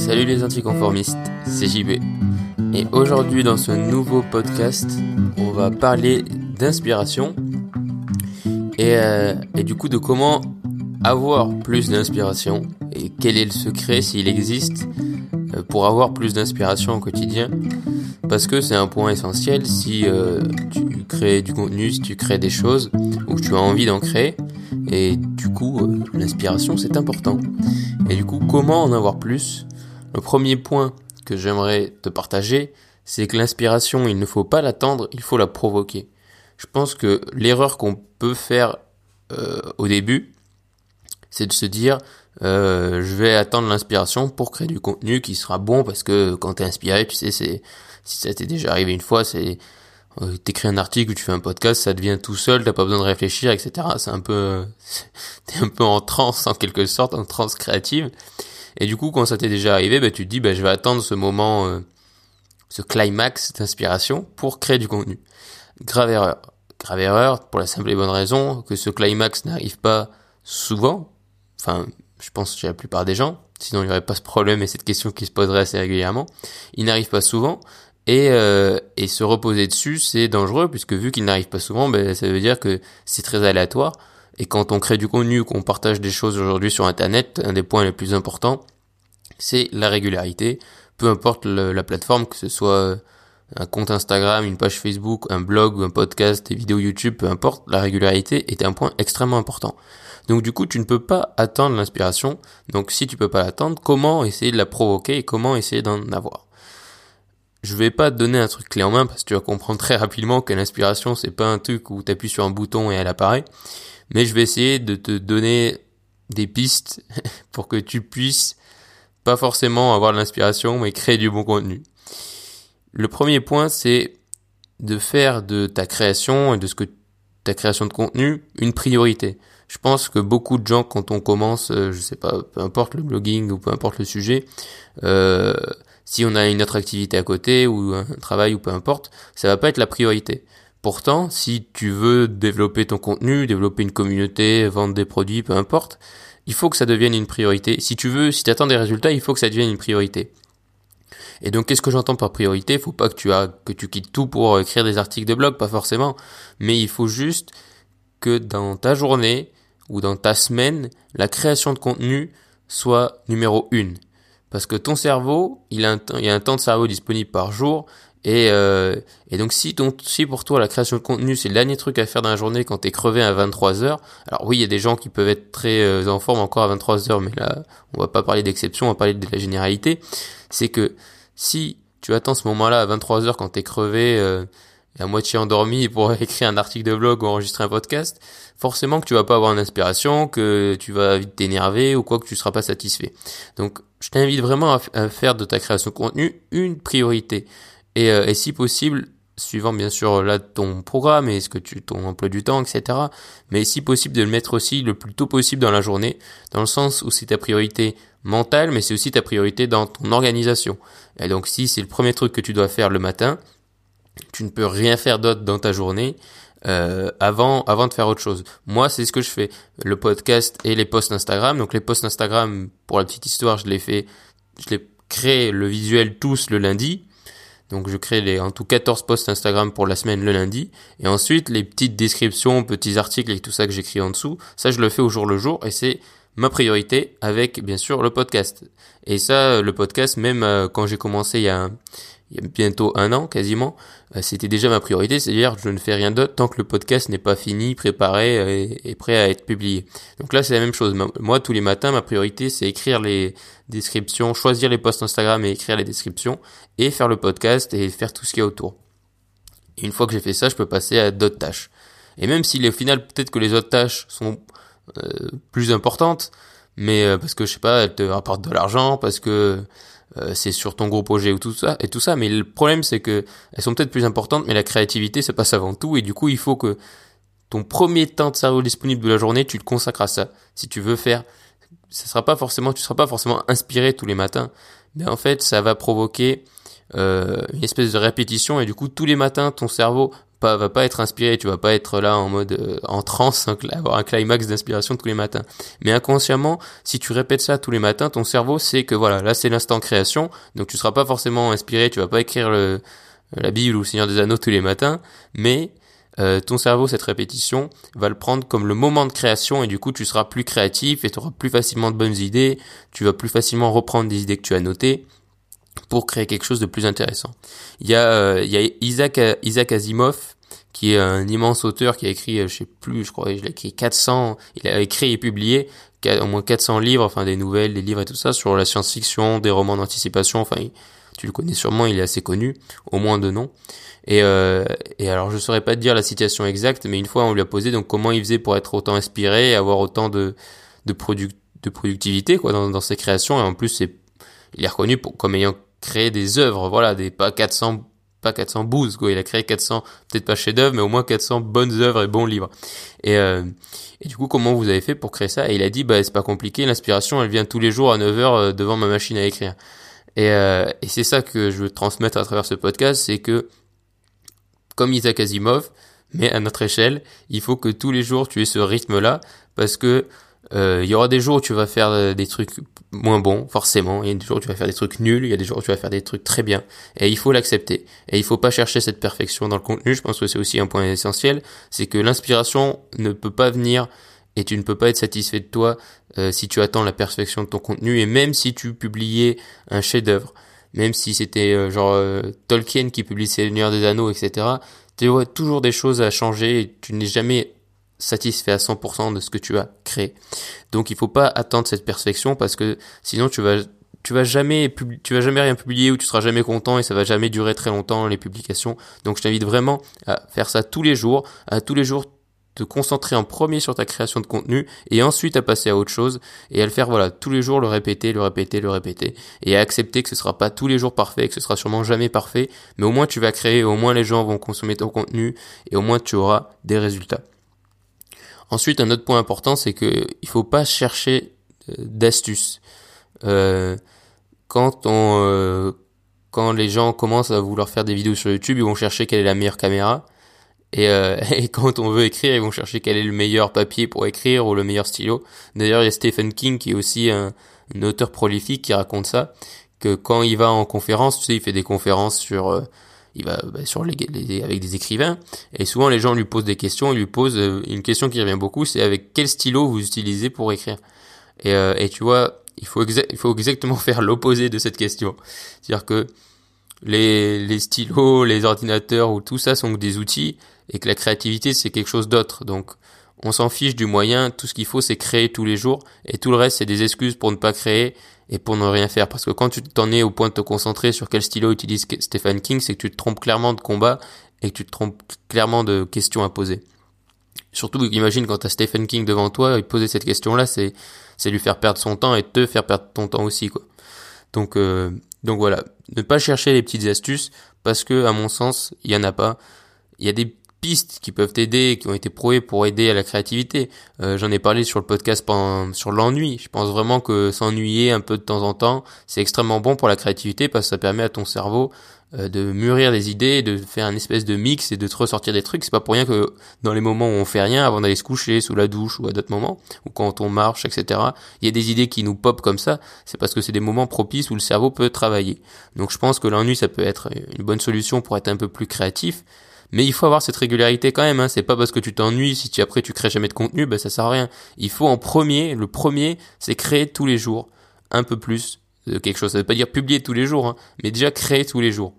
Salut les anticonformistes, c'est JB. Et aujourd'hui dans ce nouveau podcast, on va parler d'inspiration et, euh, et, du coup de comment avoir plus d'inspiration et quel est le secret s'il existe euh, pour avoir plus d'inspiration au quotidien parce que c'est un point essentiel si euh, tu crées du contenu, si tu crées des choses ou que tu as envie d'en créer et du coup l'inspiration c'est important. Et du coup comment en avoir plus Le premier point que j'aimerais te partager c'est que l'inspiration il ne faut pas l'attendre, il faut la provoquer. Je pense que l'erreur qu'on peut faire euh, au début c'est de se dire euh, je vais attendre l'inspiration pour créer du contenu qui sera bon parce que quand t'es inspiré, tu sais, c'est si ça t'est déjà arrivé une fois, c'est euh, t'écris un article tu fais un podcast, ça devient tout seul, t'as pas besoin de réfléchir, etc. C'est un peu, t'es un peu en transe en quelque sorte, en transe créative. Et du coup, quand ça t'est déjà arrivé, bah, tu te dis, bah, je vais attendre ce moment, euh, ce climax d'inspiration pour créer du contenu. Grave erreur. Grave erreur pour la simple et bonne raison que ce climax n'arrive pas souvent. Enfin, je pense chez la plupart des gens, sinon il n'y aurait pas ce problème et cette question qui se poserait assez régulièrement. Il n'arrive pas souvent et, euh, et se reposer dessus c'est dangereux puisque vu qu'il n'arrive pas souvent, ben, ça veut dire que c'est très aléatoire. Et quand on crée du contenu, qu'on partage des choses aujourd'hui sur Internet, un des points les plus importants, c'est la régularité. Peu importe la plateforme, que ce soit un compte Instagram, une page Facebook, un blog, un podcast, des vidéos YouTube, peu importe, la régularité est un point extrêmement important. Donc du coup, tu ne peux pas attendre l'inspiration. Donc si tu peux pas l'attendre, comment essayer de la provoquer et comment essayer d'en avoir? Je vais pas te donner un truc clé en main parce que tu vas comprendre très rapidement que l'inspiration c'est pas un truc où tu appuies sur un bouton et elle apparaît. Mais je vais essayer de te donner des pistes pour que tu puisses pas forcément avoir de l'inspiration mais créer du bon contenu. Le premier point c'est de faire de ta création et de ce que ta création de contenu une priorité. Je pense que beaucoup de gens, quand on commence, euh, je sais pas, peu importe le blogging ou peu importe le sujet, euh, si on a une autre activité à côté ou un travail ou peu importe, ça va pas être la priorité. Pourtant, si tu veux développer ton contenu, développer une communauté, vendre des produits, peu importe, il faut que ça devienne une priorité. Si tu veux, si tu attends des résultats, il faut que ça devienne une priorité. Et donc, qu'est-ce que j'entends par priorité? Faut pas que tu quittes tout pour écrire des articles de blog, pas forcément. Mais il faut juste que dans ta journée, ou dans ta semaine, la création de contenu soit numéro une. Parce que ton cerveau, il il y a un temps de cerveau disponible par jour. Et, euh, et donc si, si pour toi la création de contenu c'est le dernier truc à faire dans la journée quand t'es crevé à 23 heures, alors oui il y a des gens qui peuvent être très euh, en forme encore à 23 heures, mais là on va pas parler d'exception, on va parler de la généralité, c'est que si tu attends ce moment-là à 23 heures quand t'es crevé euh, à moitié endormi pour écrire un article de blog ou enregistrer un podcast, forcément que tu vas pas avoir une inspiration, que tu vas vite t'énerver ou quoi que tu seras pas satisfait. Donc, je t'invite vraiment à, faire de ta création de contenu une priorité. Et, euh, et si possible, suivant bien sûr là ton programme et ce que tu ton emploi du temps, etc. Mais si possible de le mettre aussi le plus tôt possible dans la journée, dans le sens où c'est ta priorité mentale, mais c'est aussi ta priorité dans ton organisation. Et donc si c'est le premier truc que tu dois faire le matin, tu ne peux rien faire d'autre dans ta journée euh, avant avant de faire autre chose. Moi, c'est ce que je fais. Le podcast et les posts Instagram. Donc les posts Instagram, pour la petite histoire, je les fais, je les crée le visuel tous le lundi. Donc je crée les en tout 14 posts Instagram pour la semaine le lundi et ensuite les petites descriptions, petits articles et tout ça que j'écris en dessous, ça je le fais au jour le jour et c'est ma priorité avec bien sûr le podcast. Et ça le podcast même euh, quand j'ai commencé il y a il y a bientôt un an quasiment, euh, c'était déjà ma priorité, c'est-à-dire je ne fais rien d'autre tant que le podcast n'est pas fini, préparé euh, et, prêt à être publié. Donc là c'est la même chose. Moi tous les matins ma priorité c'est écrire les descriptions, choisir les posts Instagram et écrire les descriptions et faire le podcast et faire tout ce qu'il y a autour. Une fois que j'ai fait ça, je peux passer à d'autres tâches. Et même si au final peut-être que les autres tâches sont euh, plus importantes, mais parce que je sais pas, elles te rapportent de l'argent, parce que euh, c'est sur ton gros projet ou tout ça et tout ça mais le problème c'est que elles sont peut-être plus importantes mais la créativité ça passe avant tout et du coup il faut que ton premier temps de cerveau disponible de la journée tu le consacres à ça. Si tu veux faire ça sera pas forcément tu seras pas forcément inspiré tous les matins. Mais en fait ça va provoquer euh, une espèce de répétition et du coup tous les matins ton cerveau pas va pas être inspiré, tu vas pas être là en mode euh, en transe, avoir un climax d'inspiration tous les matins. Mais inconsciemment, si tu répètes ça tous les matins, ton cerveau sait que voilà, là c'est l'instant création, donc tu seras pas forcément inspiré, tu vas pas écrire le, la Bible ou le Seigneur des Anneaux tous les matins, mais euh, ton cerveau, cette répétition, va le prendre comme le moment de création et du coup tu seras plus créatif et tu auras plus facilement de bonnes idées, tu vas plus facilement reprendre des idées que tu as notées pour créer quelque chose de plus intéressant. Il y a, euh, il y a Isaac, Isaac Asimov, qui est un immense auteur qui a écrit, euh, je sais plus, je crois, il a écrit 400, il a écrit et publié au moins 400 livres, enfin des nouvelles, des livres et tout ça sur la science-fiction, des romans d'anticipation, enfin tu le connais sûrement, il est assez connu, au moins de nom. Et, euh, et alors je saurais pas te dire la situation exacte, mais une fois on lui a posé donc comment il faisait pour être autant inspiré et avoir autant de de, de productivité quoi dans, dans ses créations et en plus c'est il est reconnu pour, comme ayant créé des œuvres, voilà, des pas 400 pas 400 bouses quoi, il a créé 400 peut-être pas chefs-d'œuvre mais au moins 400 bonnes œuvres et bons livres. Et euh, et du coup comment vous avez fait pour créer ça? Et il a dit bah c'est pas compliqué, l'inspiration elle vient tous les jours à 9h euh, devant ma machine à écrire. Et, euh, et c'est ça que je veux transmettre à travers ce podcast, c'est que comme Isaac Asimov, mais à notre échelle, il faut que tous les jours tu aies ce rythme-là, parce que euh, il y aura des jours où tu vas faire euh, des trucs moins bons, forcément. Il y a des jours où tu vas faire des trucs nuls, il y a des jours où tu vas faire des trucs très bien. Et il faut l'accepter. Et il faut pas chercher cette perfection dans le contenu. Je pense que c'est aussi un point essentiel. C'est que l'inspiration ne peut pas venir et tu ne peux pas être satisfait de toi euh, si tu attends la perfection de ton contenu. Et même si tu publiais un chef-d'œuvre, même si c'était genre Tolkien qui publie Seigneur des Anneaux, etc. Tu vois toujours des choses à changer et tu n'es jamais satisfait à 100% de ce que tu as créé. Donc il faut pas attendre cette perfection parce que sinon tu vas tu vas jamais tu vas jamais rien publier ou tu seras jamais content et ça va jamais durer très longtemps les publications. Donc je t'invite vraiment à faire ça tous les jours, à tous les jours te concentrer en premier sur ta création de contenu et ensuite à passer à autre chose et à le faire voilà tous les jours le répéter le répéter le répéter et à accepter que ce sera pas tous les jours parfait que ce sera sûrement jamais parfait mais au moins tu vas créer au moins les gens vont consommer ton contenu et au moins tu auras des résultats Ensuite, un autre point important, c'est que il faut pas chercher euh, d'astuces. Euh, quand on, euh, quand les gens commencent à vouloir faire des vidéos sur YouTube, ils vont chercher quelle est la meilleure caméra. Et, quand on veut écrire, ils vont chercher quel est le meilleur papier pour écrire ou le meilleur stylo. D'ailleurs, il y a Stephen King qui est aussi un, un, auteur prolifique qui raconte ça, que quand il va en conférence, tu sais, il fait des conférences sur il va bah, sur les, avec des écrivains et souvent les gens lui posent des questions, il lui pose euh, une question qui revient beaucoup, c'est avec quel stylo vous utilisez pour écrire? Et, euh, et tu vois, il faut il faut exactement faire l'opposé de cette question. C'est-à-dire que les, les stylos, les ordinateurs ou tout ça sont des outils et que la créativité c'est quelque chose d'autre. Donc on s'en fiche du moyen, tout ce qu'il faut c'est créer tous les jours et tout le reste c'est des excuses pour ne pas créer et pour ne rien faire. Parce que quand tu t'en es au point de te concentrer sur quel stylo utilise Stephen King, c'est que tu te trompes clairement de combat et que tu te trompes clairement de questions à poser. Surtout, imagine quand t'as Stephen King devant toi, il poser cette question-là, c'est c'est lui faire perdre son temps et te faire perdre ton temps aussi, quoi. Donc euh, donc voilà, ne pas chercher les petites astuces parce que à mon sens, il y en a pas. Il y a des pistes qui peuvent t'aider, qui ont été prouvées pour aider à la créativité. Euh, J'en ai parlé sur le podcast sur l'ennui. Je pense vraiment que s'ennuyer un peu de temps en temps, c'est extrêmement bon pour la créativité parce que ça permet à ton cerveau euh, de mûrir des idées, de faire un espèce de mix et de te ressortir des trucs. C'est pas pour rien que dans les moments où on fait rien, avant d'aller se coucher, sous la douche ou à d'autres moments, ou quand on marche, etc., il y a des idées qui nous pop comme ça. C'est parce que c'est des moments propices où le cerveau peut travailler. Donc je pense que l'ennui, ça peut être une bonne solution pour être un peu plus créatif. Mais il faut avoir cette régularité quand même. Hein. C'est pas parce que tu t'ennuies si tu après tu crées jamais de contenu, ben ça sert à rien. Il faut en premier, le premier, c'est créer tous les jours un peu plus de quelque chose. Ça veut pas dire publier tous les jours, hein, mais déjà créer tous les jours.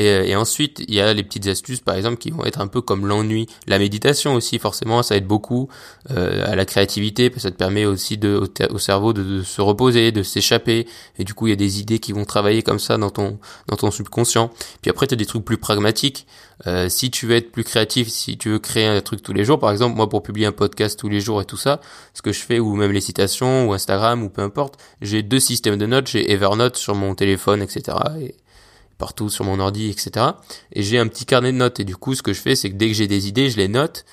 Euh, et, ensuite, il y a les petites astuces, par exemple, qui vont être un peu comme l'ennui. La méditation aussi, forcément, ça aide beaucoup euh, à la créativité, parce que ça te permet aussi au, cerveau de, se reposer, de s'échapper. Et du coup, il y a des idées qui vont travailler comme ça dans ton, dans ton subconscient. Puis après, tu as des trucs plus pragmatiques. Euh, si tu veux être plus créatif, si tu veux créer un truc tous les jours, par exemple, moi, pour publier un podcast tous les jours et tout ça, ce que je fais, ou même les citations, ou Instagram, ou peu importe, j'ai deux systèmes de notes. J'ai Evernote sur mon téléphone, etc. Et partout sur mon ordi, etc. Et j'ai un petit carnet de notes. Et du coup, ce que je fais, c'est que dès que j'ai des idées, je les note.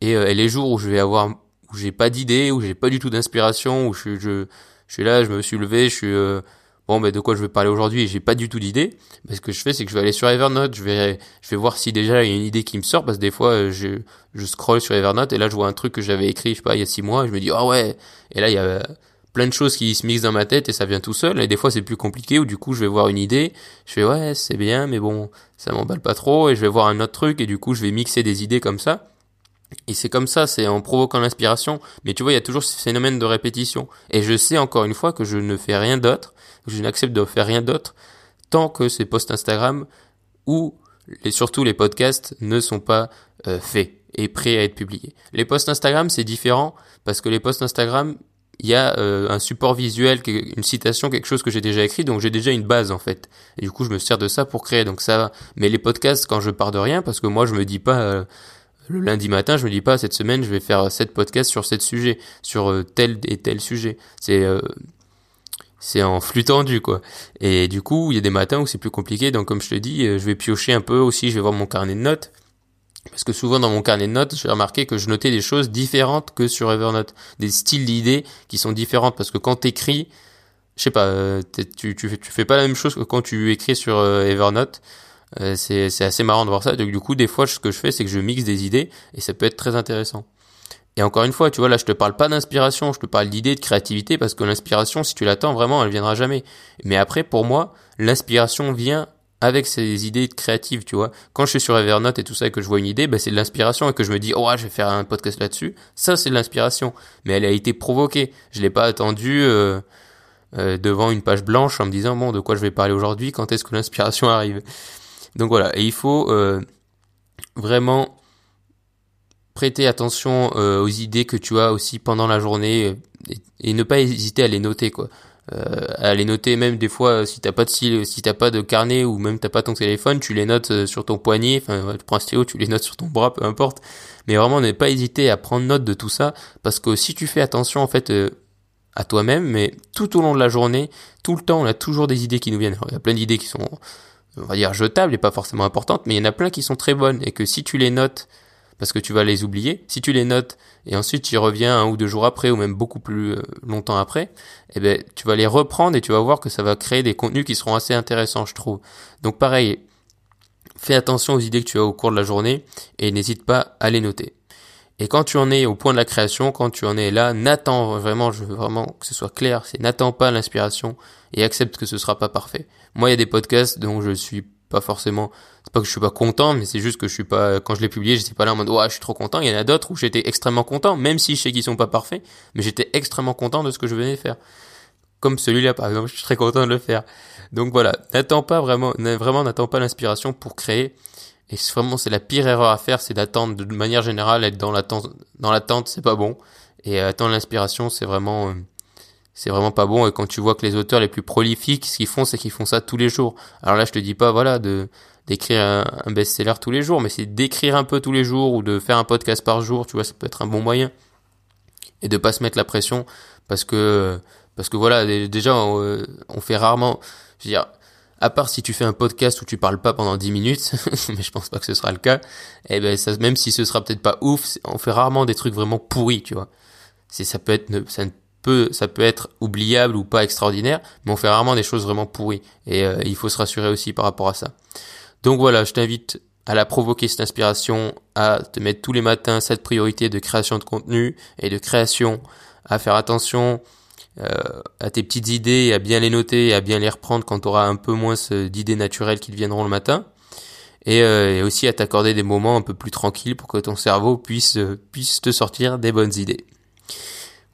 Et, euh, les jours où je vais avoir, où j'ai pas d'idées, où j'ai pas du tout d'inspiration, où je, je, je suis là, je me suis levé, je suis, euh, bon, ben, de quoi je vais parler aujourd'hui et j'ai pas du tout d'idée, ben, ce que je fais, c'est que je vais aller sur Evernote, je vais, je vais voir si déjà il y a une idée qui me sort, parce que des fois, euh, je, je scroll sur Evernote et là, je vois un truc que j'avais écrit, je sais pas, il y a six mois, et je me dis, ah ouais, et là, il y a plein de choses qui se mixent dans ma tête et ça vient tout seul, et des fois, c'est plus compliqué, ou du coup, je vais voir une idée, je fais, ouais, c'est bien, mais bon, ça m'emballe pas trop, et je vais voir un autre truc, et du coup, je vais mixer des idées comme ça. Et c'est comme ça, c'est en provoquant l'inspiration. Mais tu vois, il y a toujours ce phénomène de répétition. Et je sais encore une fois que je ne fais rien d'autre je n'accepte de faire rien d'autre tant que ces posts Instagram ou et surtout les podcasts ne sont pas euh, faits et prêts à être publiés. Les posts Instagram, c'est différent parce que les posts Instagram, il y a euh, un support visuel, une citation, quelque chose que j'ai déjà écrit, donc j'ai déjà une base en fait. Et du coup, je me sers de ça pour créer, donc ça va. Mais les podcasts, quand je pars de rien, parce que moi, je me dis pas euh, le lundi matin, je me dis pas cette semaine, je vais faire sept podcasts sur sept sujets, sur tel et tel sujet. C'est c'est en flux tendu quoi. Et du coup, il y a des matins où c'est plus compliqué. Donc comme je te dis, euh, je vais piocher un peu aussi, je vais voir mon carnet de notes. Parce que souvent dans mon carnet de notes, j'ai remarqué que je notais des choses différentes que sur Evernote, des styles d'idées qui sont différentes parce que quand t'écris, je sais pas, euh, tu, fais pas la même chose que quand tu écris sur euh, Evernote. c'est assez marrant de voir ça. Donc du coup, des fois, ce que je fais, c'est que je mixe des idées et ça peut être très intéressant. Et encore une fois, tu vois, là, je te parle pas d'inspiration, je te parle d'idée, de créativité, parce que l'inspiration, si tu l'attends vraiment, elle viendra jamais. Mais après, pour moi, l'inspiration vient avec ces idées créatives, tu vois. Quand je suis sur Evernote et tout ça et que je vois une idée, bah, c'est de l'inspiration et que je me dis, oh, je vais faire un podcast là-dessus. Ça, c'est de l'inspiration. Mais elle a été provoquée. Je l'ai pas attendu euh, euh, devant une page blanche en me disant, bon, de quoi je vais parler aujourd'hui, quand est-ce que l'inspiration arrive? Donc voilà. Et il faut euh, vraiment prêter attention aux idées que tu as aussi pendant la journée euh, et, ne pas hésiter à les noter quoi. Euh, à les noter même des fois si t'as pas de si t'as pas de carnet ou même t'as pas ton téléphone, tu les notes sur ton poignet, enfin tu prends un stylo, tu les notes sur ton bras, peu importe. Mais vraiment ne pas hésiter à prendre note de tout ça parce que si tu fais attention en fait à toi-même, mais tout au long de la journée, tout le temps, on a toujours des idées qui nous viennent. il y a plein d'idées qui sont on va dire jetables et pas forcément importantes, mais il y en a plein qui sont très bonnes et que si tu les notes parce que tu vas les oublier. Si tu les notes et ensuite tu y reviens un ou deux jours après ou même beaucoup plus euh, longtemps après, eh ben tu vas les reprendre et tu vas voir que ça va créer des contenus qui seront assez intéressants, je trouve. Donc pareil, fais attention aux idées que tu as au cours de la journée et n'hésite pas à les noter. Et quand tu en es au point de la création, quand tu en es là, n'attends vraiment, je veux vraiment que ce soit clair, c'est n'attends pas l'inspiration et accepte que ce sera pas parfait. Moi, il y a des podcasts dont je suis pas forcément c'est pas que je suis pas content mais c'est juste que je suis pas quand je l'ai publié j'étais pas là en mode ouais je suis trop content. Il y en a d'autres où j'étais extrêmement content même si je sais qu'ils sont pas parfaits mais j'étais extrêmement content de ce que je venais faire. Comme celui-là par exemple je suis très content de le faire. Donc voilà n'attends pas vraiment vraiment n'attends pas l'inspiration pour créer. Et vraiment c'est la pire erreur à faire c'est d'attendre de manière générale être dans l'attente dans l'attente c'est pas bon. Et attendre l'inspiration c'est vraiment euh, c'est vraiment pas bon. Et quand tu vois que les auteurs les plus prolifiques, ce qu'ils font, c'est qu'ils font ça tous les jours. Alors là, je te dis pas, voilà, de d'écrire un, best-seller tous les jours, mais c'est d'écrire un peu tous les jours ou de faire un podcast par jour. Tu vois, ça peut être un bon moyen. Et de pas se mettre la pression parce que parce que voilà, déjà, on, fait rarement. Je veux dire, à part si tu fais un podcast où tu parles pas pendant 10 minutes, mais je pense pas que ce sera le cas, et eh ben ça, même si ce sera peut-être pas ouf, on fait rarement des trucs vraiment pourris, tu vois. C'est ça peut être ça ne ça peut être oubliable ou pas extraordinaire, mais on fait rarement des choses vraiment pourries. Et euh, il faut se rassurer aussi par rapport à ça. Donc voilà, je t'invite à la provoquer cette inspiration, à te mettre tous les matins cette priorité de création de contenu et de création, à faire attention euh, à tes petites idées, à bien les noter et à bien les reprendre quand tu auras un peu moins d'idées naturelles qui te viendront le matin. Et, euh, et aussi à t'accorder des moments un peu plus tranquilles pour que ton cerveau puisse, puisse te sortir des bonnes idées.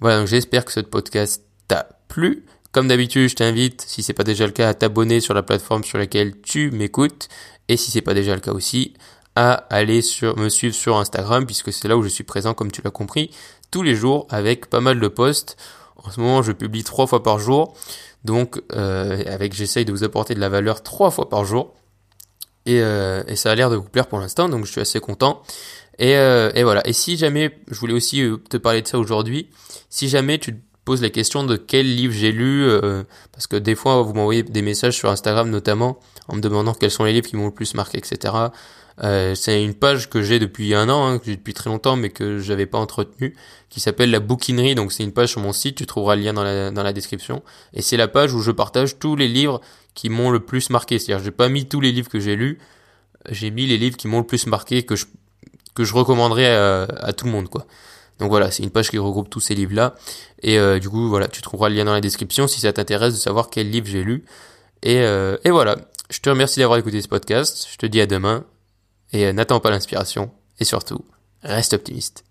Voilà, donc j'espère que ce podcast t'a plu. Comme d'habitude, je t'invite, si c'est pas déjà le cas, à t'abonner sur la plateforme sur laquelle tu m'écoutes. Et si c'est pas déjà le cas aussi, à aller sur, me suivre sur Instagram, puisque c'est là où je suis présent, comme tu l'as compris, tous les jours avec pas mal de posts. En ce moment, je publie trois fois par jour. Donc, euh, avec j'essaye de vous apporter de la valeur trois fois par jour. Et, euh, et ça a l'air de vous plaire pour l'instant, donc je suis assez content. Et, euh, et, voilà. Et si jamais, je voulais aussi euh, te parler de ça aujourd'hui, si jamais tu te pose la question de quel livre j'ai lu, euh, parce que des fois vous m'envoyez des messages sur Instagram notamment en me demandant quels sont les livres qui m'ont le plus marqué, etc. Euh, c'est une page que j'ai depuis un an, hein, que j'ai depuis très longtemps, mais que j'avais pas entretenu, qui s'appelle la bouquinerie. Donc c'est une page sur mon site, tu trouveras le lien dans la, dans la description. Et c'est la page où je partage tous les livres qui m'ont le plus marqué. C'est-à-dire, j'ai pas mis tous les livres que j'ai lus, j'ai mis les livres qui m'ont le plus marqué, que je que je recommanderais à, tout le monde, quoi. Donc voilà, c'est une page qui regroupe tous ces livres-là. Et euh, du coup, voilà, tu trouveras le lien dans la description si ça t'intéresse de savoir quel livre j'ai lu. Et, euh, et voilà, je te remercie d'avoir écouté ce podcast. Je te dis à demain. Et euh, n'attends pas l'inspiration. Et surtout, reste optimiste.